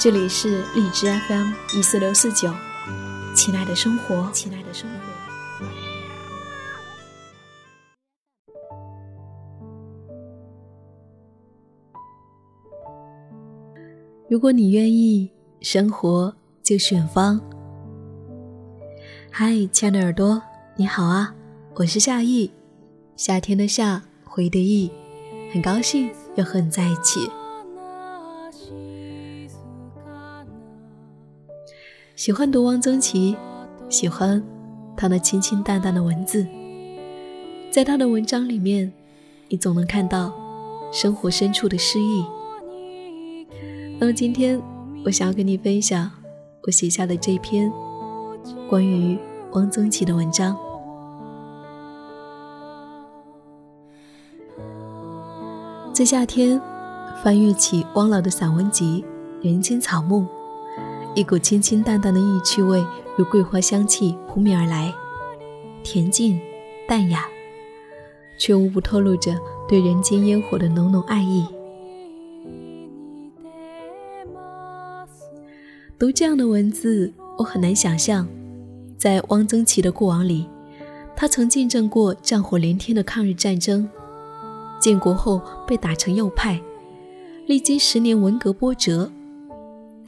这里是荔枝 FM 一四六四九，亲爱的生活，亲爱的生活。如果你愿意，生活就是远方。嗨，亲爱的耳朵，你好啊，我是夏意，夏天的夏，回的意，很高兴又和你在一起。喜欢读汪曾祺，喜欢他那清清淡淡的文字，在他的文章里面，你总能看到生活深处的诗意。那么今天，我想要跟你分享我写下的这篇关于汪曾祺的文章。在夏天，翻阅起汪老的散文集《人间草木》。一股清清淡淡的异趣味，如桂花香气扑面而来，恬静淡雅，却无不透露着对人间烟火的浓浓爱意。读这样的文字，我很难想象，在汪曾祺的过往里，他曾见证过战火连天的抗日战争，建国后被打成右派，历经十年文革波折。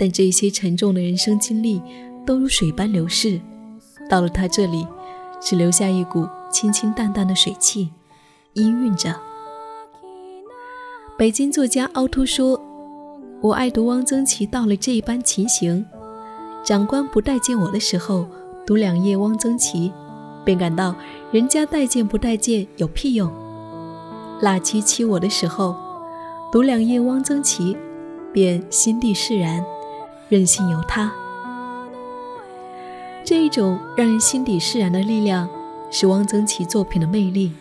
但这些沉重的人生经历都如水般流逝，到了他这里，只留下一股清清淡淡的水汽，氤氲着。北京作家凹凸说：“我爱读汪曾祺到了这一般情形，长官不待见我的时候，读两页汪曾祺，便感到人家待见不待见有屁用；辣妻欺我的时候，读两页汪曾祺，便心地释然。”任性由他，这一种让人心底释然的力量，是汪曾祺作品的魅力，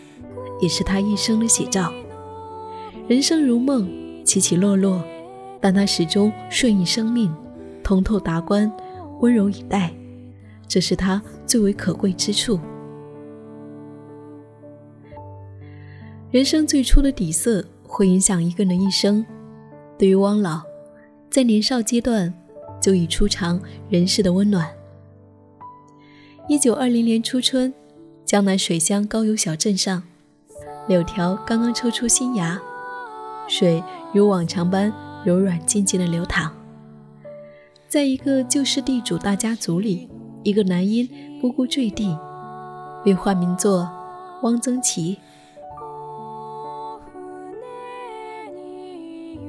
也是他一生的写照。人生如梦，起起落落，但他始终顺应生命，通透达观，温柔以待，这是他最为可贵之处。人生最初的底色会影响一个人一生。对于汪老，在年少阶段。就已初尝人世的温暖。一九二零年初春，江南水乡高邮小镇上，柳条刚刚抽出新芽，水如往常般柔软静静的流淌。在一个旧式地主大家族里，一个男婴咕咕坠地，被化名作汪曾祺。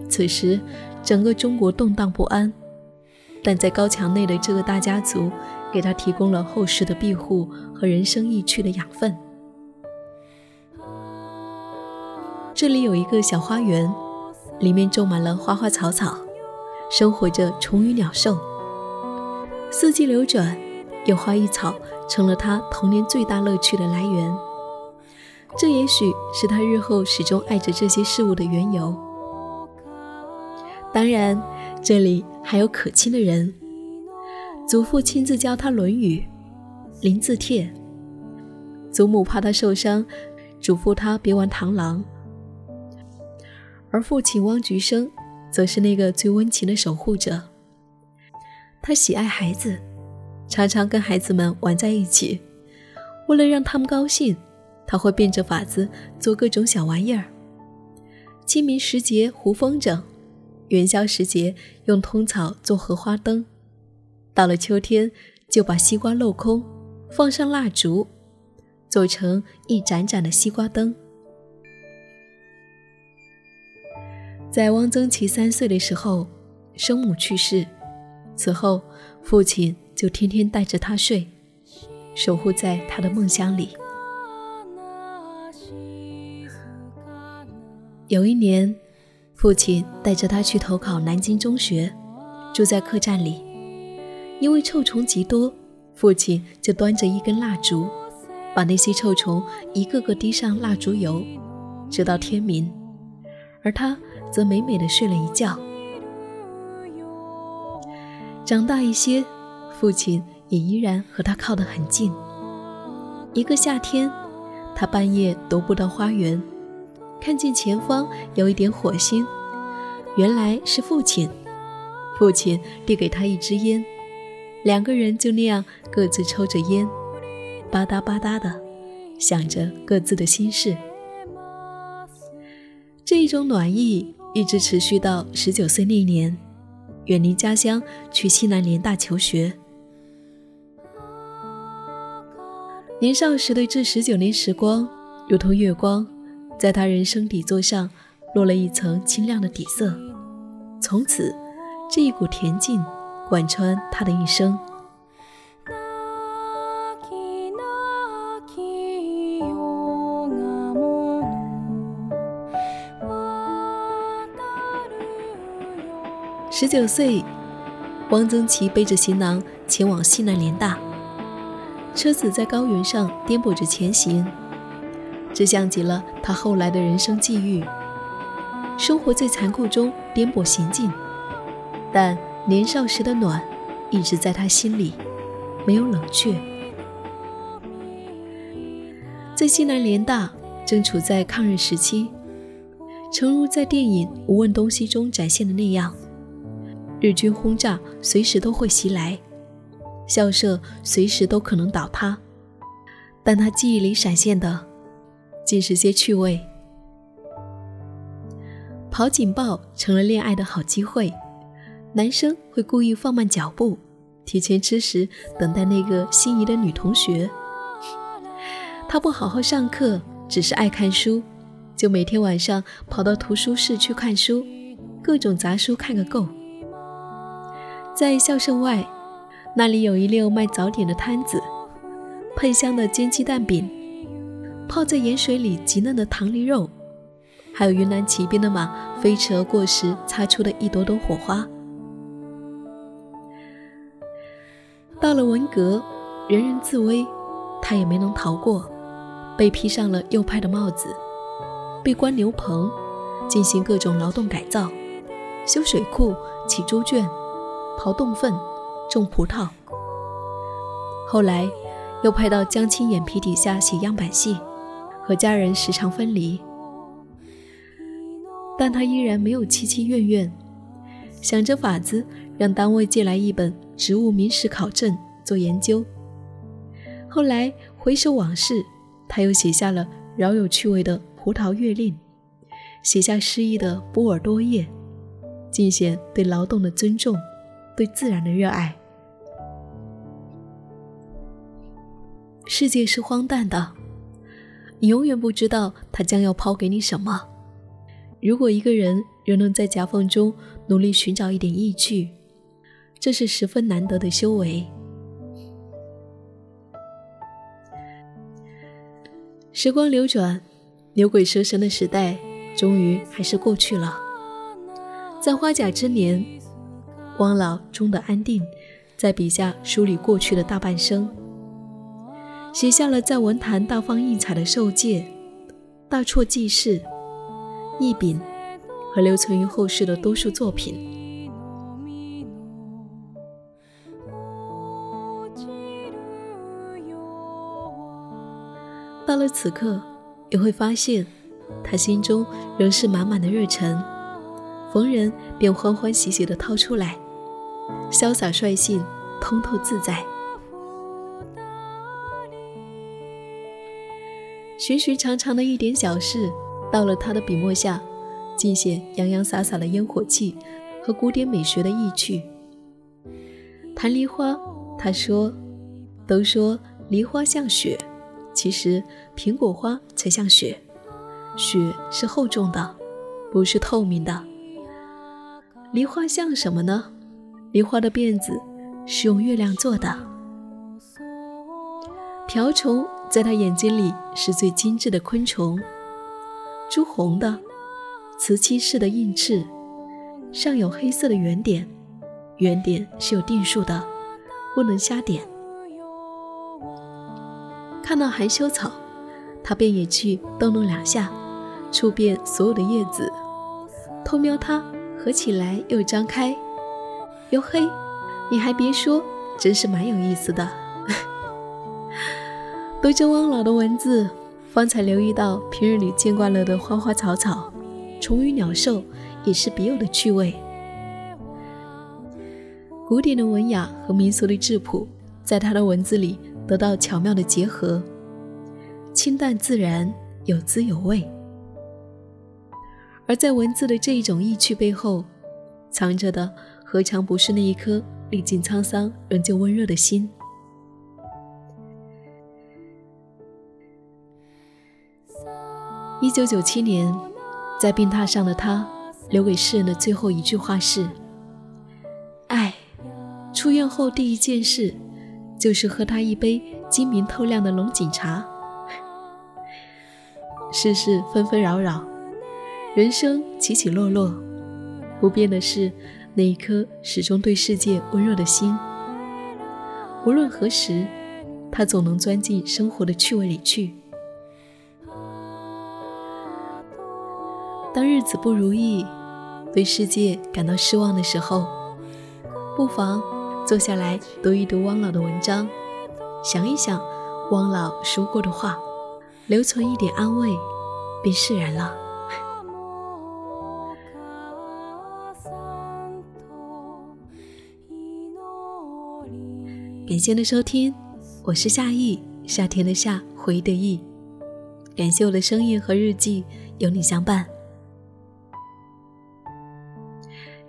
此时，整个中国动荡不安。但在高墙内的这个大家族，给他提供了厚实的庇护和人生意趣的养分。这里有一个小花园，里面种满了花花草草，生活着虫鱼鸟兽。四季流转，有花异草成了他童年最大乐趣的来源。这也许是他日后始终爱着这些事物的缘由。当然。这里还有可亲的人，祖父亲自教他《论语》，临字帖；祖母怕他受伤，嘱咐他别玩螳螂；而父亲汪菊生，则是那个最温情的守护者。他喜爱孩子，常常跟孩子们玩在一起。为了让他们高兴，他会变着法子做各种小玩意儿。清明时节糊风筝。元宵时节，用通草做荷花灯；到了秋天，就把西瓜镂空，放上蜡烛，做成一盏盏的西瓜灯。在汪曾祺三岁的时候，生母去世，此后父亲就天天带着他睡，守护在他的梦乡里。有一年。父亲带着他去投考南京中学，住在客栈里，因为臭虫极多，父亲就端着一根蜡烛，把那些臭虫一个个滴上蜡烛油，直到天明，而他则美美的睡了一觉。长大一些，父亲也依然和他靠得很近。一个夏天，他半夜踱步到花园，看见前方有一点火星，原来是父亲。父亲递给他一支烟，两个人就那样各自抽着烟，吧嗒吧嗒的想着各自的心事。这一种暖意一直持续到十九岁那年，远离家乡去西南联大求学。年少时的这十九年时光，如同月光，在他人生底座上落了一层清亮的底色。从此，这一股恬静贯穿他的一生。十九岁，汪曾祺背着行囊前往西南联大。车子在高原上颠簸着前行，这像极了他后来的人生际遇。生活在残酷中颠簸行进，但年少时的暖一直在他心里，没有冷却。在西南联大正处在抗日时期，诚如在电影《无问东西》中展现的那样，日军轰炸随时都会袭来。校舍随时都可能倒塌，但他记忆里闪现的，尽是些趣味。跑警报成了恋爱的好机会，男生会故意放慢脚步，提前吃食，等待那个心仪的女同学。他不好好上课，只是爱看书，就每天晚上跑到图书室去看书，各种杂书看个够。在校舍外。那里有一溜卖早点的摊子，喷香的煎鸡蛋饼，泡在盐水里极嫩的糖梨肉，还有云南骑兵的马飞驰而过时擦出的一朵朵火花。到了文革，人人自危，他也没能逃过，被披上了右派的帽子，被关牛棚，进行各种劳动改造，修水库、起猪圈、刨洞粪。种葡萄，后来又派到江青眼皮底下写样板戏，和家人时常分离。但他依然没有戚戚怨怨，想着法子让单位借来一本《植物名史考证》做研究。后来回首往事，他又写下了饶有趣味的《葡萄月令》，写下诗意的《波尔多夜》，尽显对劳动的尊重，对自然的热爱。世界是荒诞的，你永远不知道他将要抛给你什么。如果一个人仍能在夹缝中努力寻找一点意趣，这是十分难得的修为。时光流转，牛鬼蛇神的时代终于还是过去了。在花甲之年，汪老终得安定，在笔下梳理过去的大半生。写下了在文坛大放异彩的《受戒》《大错记事》《一柄》和留存于后世的多数作品。到了此刻，也会发现，他心中仍是满满的热忱，逢人便欢欢喜喜地掏出来，潇洒率性，通透自在。寻寻常常的一点小事，到了他的笔墨下，尽显洋洋洒洒的烟火气和古典美学的意趣。谈梨花，他说：“都说梨花像雪，其实苹果花才像雪。雪是厚重的，不是透明的。梨花像什么呢？梨花的辫子是用月亮做的。瓢虫。”在他眼睛里是最精致的昆虫，朱红的、瓷漆似的硬翅，上有黑色的圆点，圆点是有定数的，不能瞎点。看到含羞草，他便也去动弄两下，触遍所有的叶子，偷瞄它合起来又张开。哟嘿，你还别说，真是蛮有意思的。读着汪老的文字，方才留意到平日里见惯了的花花草草、虫鱼鸟兽，也是别有的趣味。古典的文雅和民俗的质朴，在他的文字里得到巧妙的结合，清淡自然，有滋有味。而在文字的这一种意趣背后，藏着的何尝不是那一颗历尽沧桑仍旧温热的心？一九九七年，在病榻上的他，留给世人的最后一句话是：“爱，出院后第一件事，就是喝他一杯晶明透亮的龙井茶。”世事纷纷扰扰，人生起起落落，不变的是那一颗始终对世界温热的心。无论何时，他总能钻进生活的趣味里去。当日子不如意，对世界感到失望的时候，不妨坐下来读一读汪老的文章，想一想汪老说过的话，留存一点安慰，便释然了。感谢的收听，我是夏意，夏天的夏，回忆的意。感谢我的声音和日记有你相伴。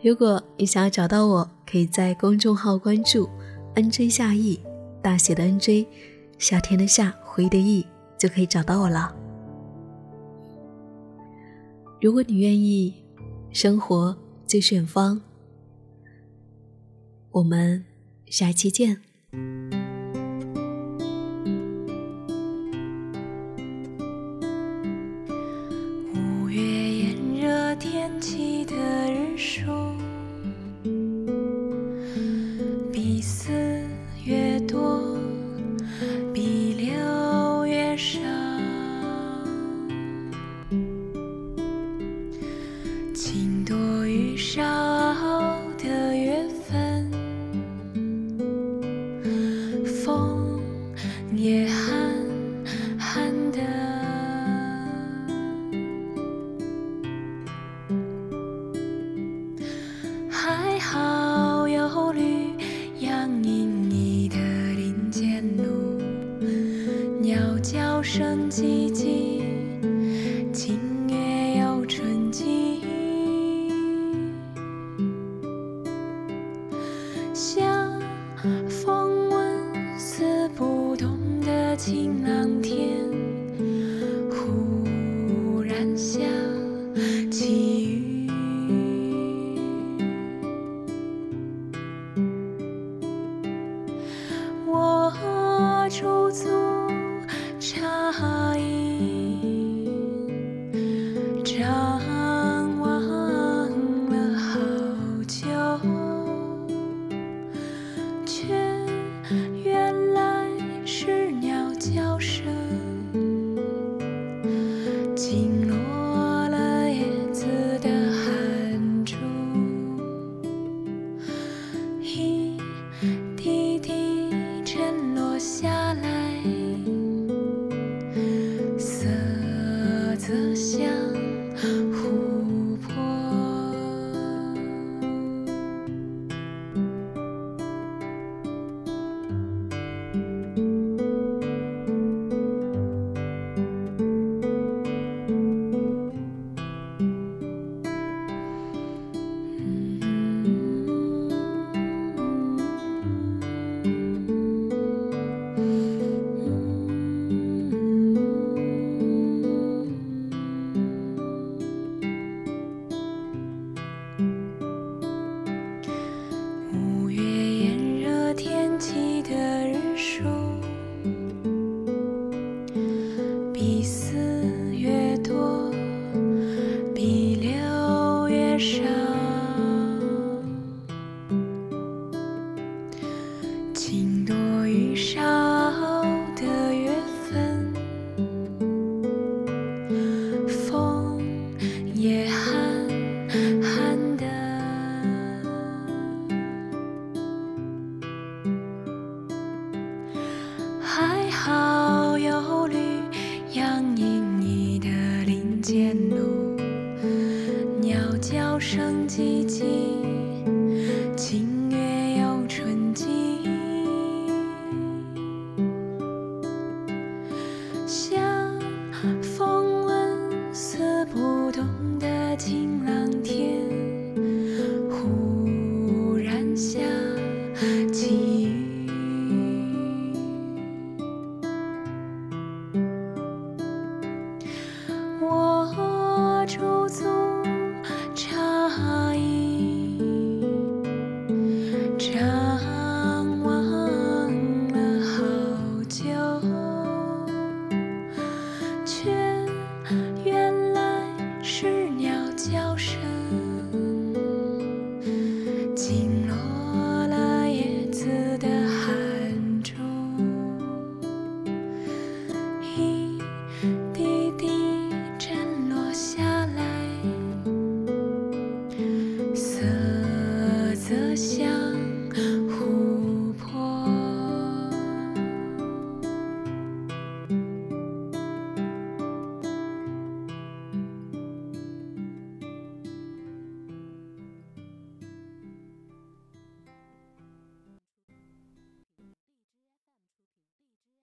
如果你想要找到我，可以在公众号关注 “nj 夏意”，大写的 “nj”，夏天的夏，回忆的忆，就可以找到我了。如果你愿意，生活就是远方。我们下期见。记得